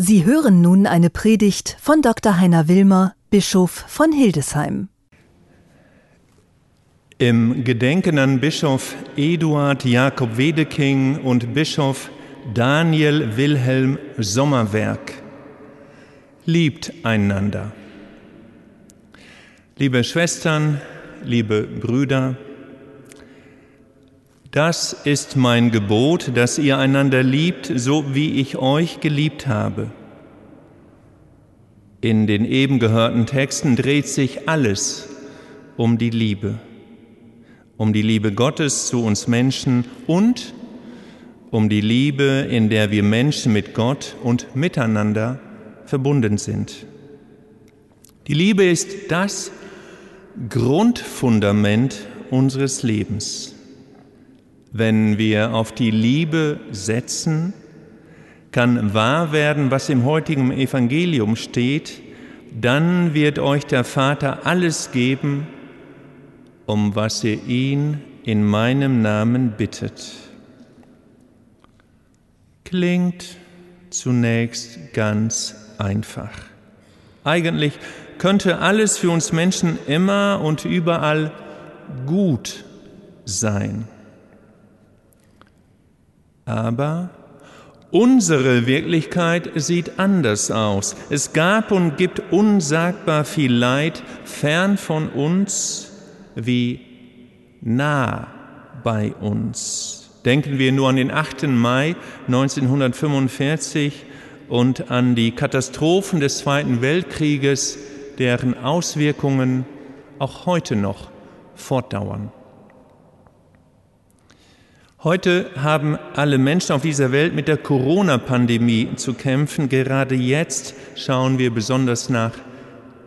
Sie hören nun eine Predigt von Dr. Heiner Wilmer, Bischof von Hildesheim. Im Gedenken an Bischof Eduard Jakob Wedeking und Bischof Daniel Wilhelm Sommerwerk. Liebt einander. Liebe Schwestern, liebe Brüder, das ist mein Gebot, dass ihr einander liebt, so wie ich euch geliebt habe. In den eben gehörten Texten dreht sich alles um die Liebe, um die Liebe Gottes zu uns Menschen und um die Liebe, in der wir Menschen mit Gott und miteinander verbunden sind. Die Liebe ist das Grundfundament unseres Lebens. Wenn wir auf die Liebe setzen, kann wahr werden, was im heutigen Evangelium steht, dann wird euch der Vater alles geben, um was ihr ihn in meinem Namen bittet. Klingt zunächst ganz einfach. Eigentlich könnte alles für uns Menschen immer und überall gut sein. Aber unsere Wirklichkeit sieht anders aus. Es gab und gibt unsagbar viel Leid fern von uns wie nah bei uns. Denken wir nur an den 8. Mai 1945 und an die Katastrophen des Zweiten Weltkrieges, deren Auswirkungen auch heute noch fortdauern. Heute haben alle Menschen auf dieser Welt mit der Corona-Pandemie zu kämpfen. Gerade jetzt schauen wir besonders nach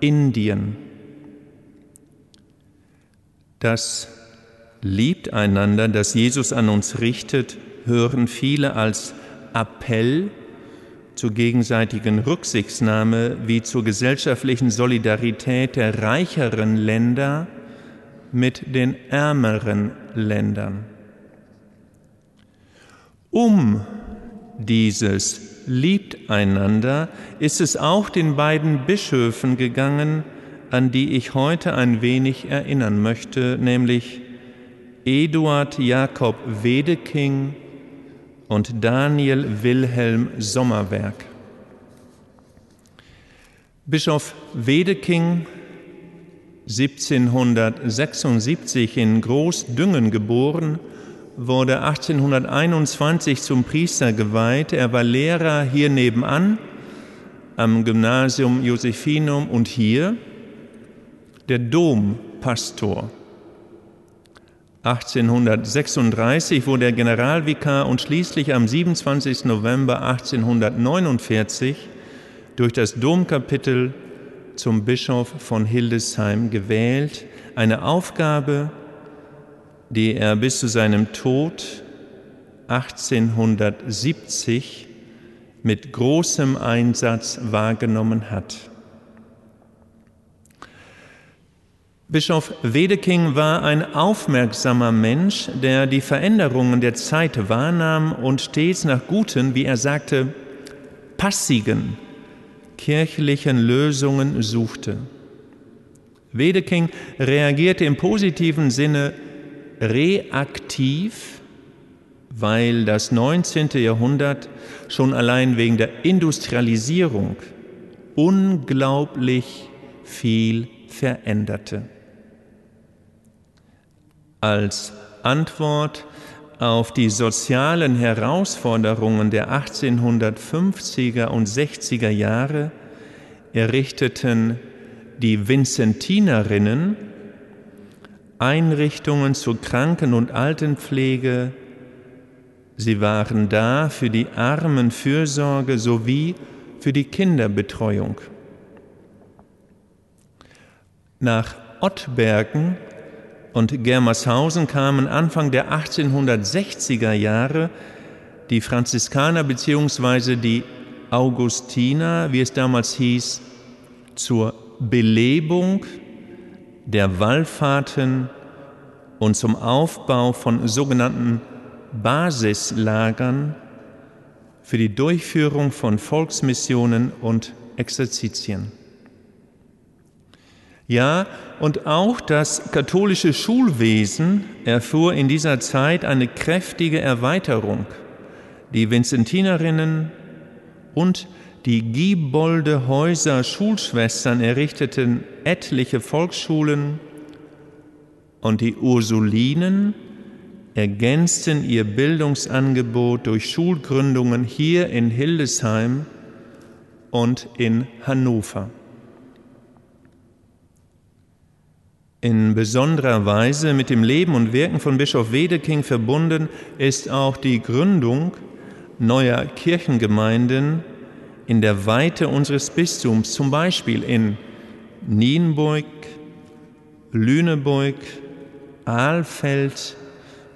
Indien. Das liebt einander, das Jesus an uns richtet, hören viele als Appell zur gegenseitigen Rücksichtnahme wie zur gesellschaftlichen Solidarität der reicheren Länder mit den ärmeren Ländern. Um dieses liebt einander ist es auch den beiden Bischöfen gegangen, an die ich heute ein wenig erinnern möchte, nämlich Eduard Jakob Wedeking und Daniel Wilhelm Sommerwerk. Bischof Wedeking, 1776 in Großdüngen geboren, wurde 1821 zum Priester geweiht. Er war Lehrer hier nebenan am Gymnasium Josephinum und hier der Dompastor. 1836 wurde er Generalvikar und schließlich am 27. November 1849 durch das Domkapitel zum Bischof von Hildesheim gewählt. Eine Aufgabe, die er bis zu seinem Tod 1870 mit großem Einsatz wahrgenommen hat. Bischof Wedeking war ein aufmerksamer Mensch, der die Veränderungen der Zeit wahrnahm und stets nach guten, wie er sagte, passigen kirchlichen Lösungen suchte. Wedeking reagierte im positiven Sinne reaktiv, weil das 19. Jahrhundert schon allein wegen der Industrialisierung unglaublich viel veränderte. Als Antwort auf die sozialen Herausforderungen der 1850er und 60er Jahre errichteten die Vincentinerinnen Einrichtungen zur Kranken- und Altenpflege. Sie waren da für die Armenfürsorge sowie für die Kinderbetreuung. Nach Ottbergen und Germershausen kamen Anfang der 1860er Jahre die Franziskaner bzw. die Augustiner, wie es damals hieß, zur Belebung der Wallfahrten und zum Aufbau von sogenannten Basislagern für die Durchführung von Volksmissionen und Exerzitien. Ja, und auch das katholische Schulwesen erfuhr in dieser Zeit eine kräftige Erweiterung. Die Vinzentinerinnen und die Gibolde Häuser Schulschwestern errichteten etliche Volksschulen und die Ursulinen ergänzten ihr Bildungsangebot durch Schulgründungen hier in Hildesheim und in Hannover. In besonderer Weise mit dem Leben und Wirken von Bischof Wedeking verbunden ist auch die Gründung neuer Kirchengemeinden in der Weite unseres Bistums, zum Beispiel in Nienburg, Lüneburg, Ahlfeld,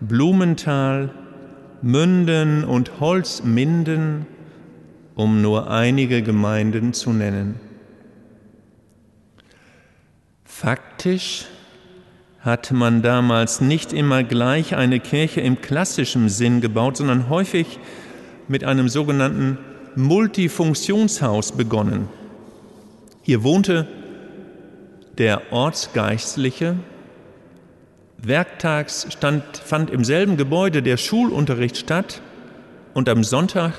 Blumenthal, Münden und Holzminden, um nur einige Gemeinden zu nennen. Faktisch hat man damals nicht immer gleich eine Kirche im klassischen Sinn gebaut, sondern häufig mit einem sogenannten Multifunktionshaus begonnen. Hier wohnte der Ortsgeistliche, werktags stand, fand im selben Gebäude der Schulunterricht statt und am Sonntag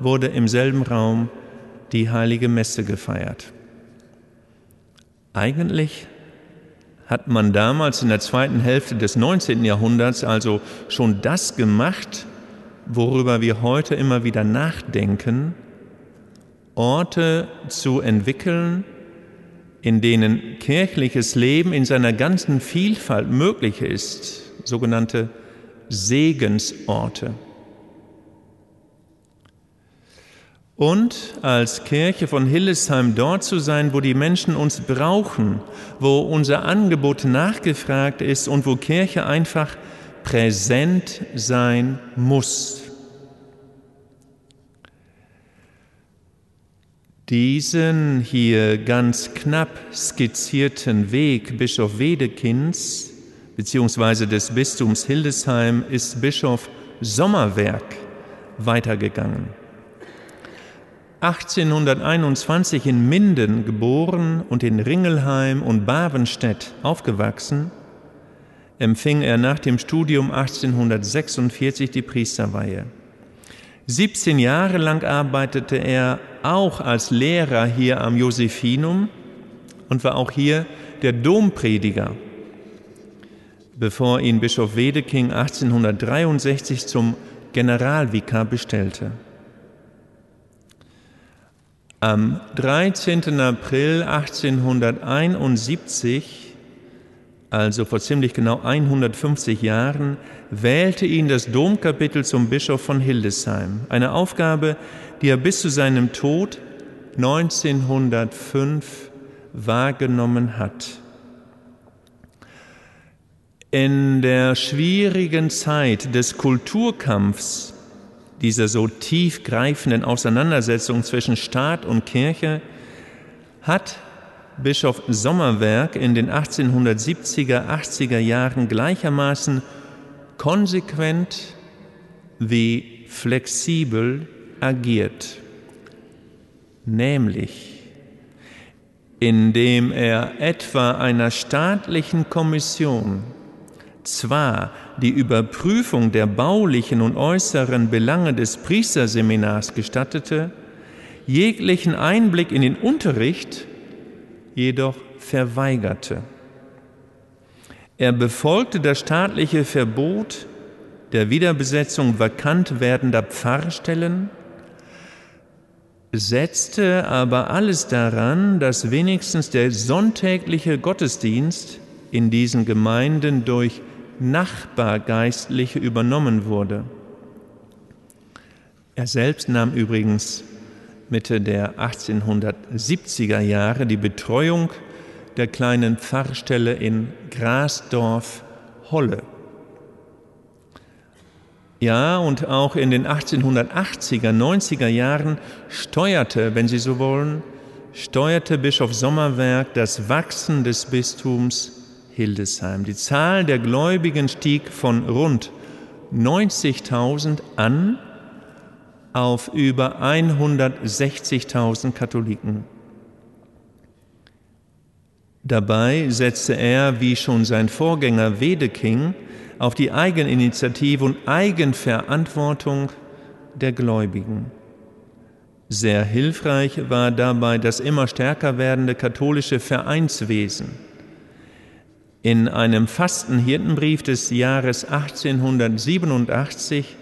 wurde im selben Raum die heilige Messe gefeiert. Eigentlich hat man damals in der zweiten Hälfte des 19. Jahrhunderts also schon das gemacht, worüber wir heute immer wieder nachdenken, Orte zu entwickeln, in denen kirchliches Leben in seiner ganzen Vielfalt möglich ist, sogenannte Segensorte. und als Kirche von Hillesheim dort zu sein, wo die Menschen uns brauchen, wo unser Angebot nachgefragt ist und wo Kirche einfach präsent sein muss. Diesen hier ganz knapp skizzierten Weg Bischof Wedekinds bzw. des Bistums Hildesheim ist Bischof Sommerwerk weitergegangen. 1821 in Minden geboren und in Ringelheim und Bavenstedt aufgewachsen, empfing er nach dem Studium 1846 die Priesterweihe. 17 Jahre lang arbeitete er auch als Lehrer hier am Josephinum und war auch hier der Domprediger, bevor ihn Bischof Wedeking 1863 zum Generalvikar bestellte. Am 13. April 1871, also vor ziemlich genau 150 Jahren, wählte ihn das Domkapitel zum Bischof von Hildesheim. Eine Aufgabe, die er bis zu seinem Tod 1905 wahrgenommen hat. In der schwierigen Zeit des Kulturkampfs dieser so tiefgreifenden Auseinandersetzung zwischen Staat und Kirche hat Bischof Sommerwerk in den 1870er, 80er Jahren gleichermaßen konsequent wie flexibel agiert, nämlich indem er etwa einer staatlichen Kommission zwar die Überprüfung der baulichen und äußeren Belange des Priesterseminars gestattete, jeglichen Einblick in den Unterricht jedoch verweigerte. Er befolgte das staatliche Verbot der Wiederbesetzung vakant werdender Pfarrstellen, setzte aber alles daran, dass wenigstens der sonntägliche Gottesdienst in diesen Gemeinden durch Nachbargeistliche übernommen wurde. Er selbst nahm übrigens Mitte der 1870er Jahre die Betreuung der kleinen Pfarrstelle in Grasdorf Holle. Ja, und auch in den 1880er, 90er Jahren steuerte, wenn Sie so wollen, steuerte Bischof Sommerwerk das Wachsen des Bistums Hildesheim. Die Zahl der Gläubigen stieg von rund 90.000 an auf über 160.000 Katholiken. Dabei setzte er, wie schon sein Vorgänger Wedeking, auf die Eigeninitiative und Eigenverantwortung der Gläubigen. Sehr hilfreich war dabei das immer stärker werdende katholische Vereinswesen. In einem Fastenhirtenbrief des Jahres 1887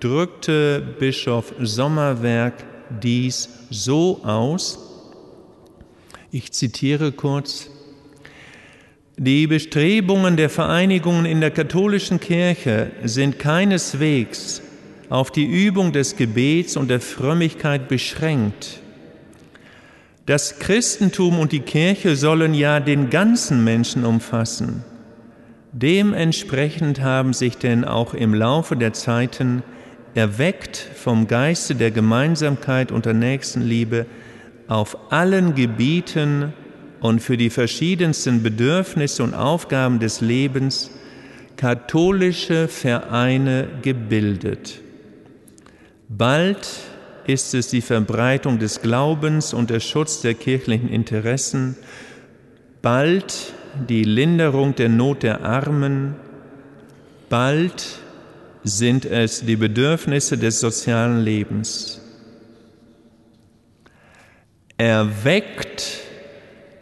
drückte Bischof Sommerwerk dies so aus, ich zitiere kurz, die Bestrebungen der Vereinigungen in der katholischen Kirche sind keineswegs auf die Übung des Gebets und der Frömmigkeit beschränkt. Das Christentum und die Kirche sollen ja den ganzen Menschen umfassen. Dementsprechend haben sich denn auch im Laufe der Zeiten erweckt vom Geiste der Gemeinsamkeit und der Nächstenliebe auf allen Gebieten und für die verschiedensten Bedürfnisse und Aufgaben des Lebens katholische Vereine gebildet. Bald ist es die Verbreitung des Glaubens und der Schutz der kirchlichen Interessen, bald die Linderung der Not der Armen, bald sind es die Bedürfnisse des sozialen Lebens. Erweckt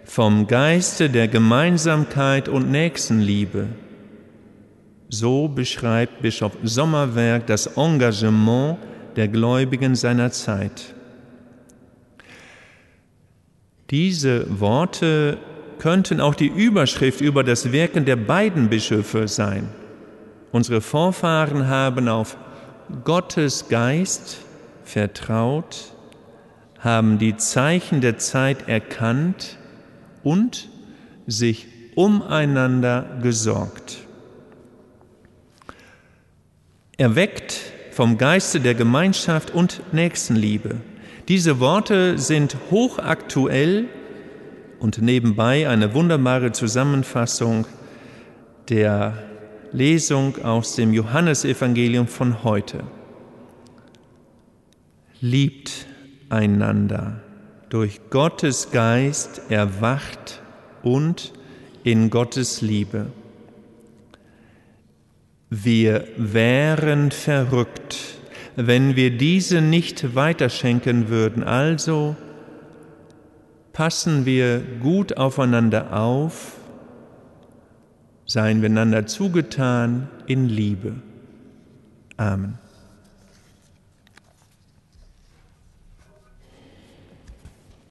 vom Geiste der Gemeinsamkeit und Nächstenliebe, so beschreibt Bischof Sommerwerk das Engagement der Gläubigen seiner Zeit. Diese Worte könnten auch die Überschrift über das Wirken der beiden Bischöfe sein. Unsere Vorfahren haben auf Gottes Geist vertraut, haben die Zeichen der Zeit erkannt und sich umeinander gesorgt. Erweckt vom Geiste der Gemeinschaft und Nächstenliebe. Diese Worte sind hochaktuell und nebenbei eine wunderbare Zusammenfassung der Lesung aus dem Johannesevangelium von heute. Liebt einander durch Gottes Geist erwacht und in Gottes Liebe. Wir wären verrückt, wenn wir diese nicht weiterschenken würden. Also passen wir gut aufeinander auf, seien wir einander zugetan in Liebe. Amen.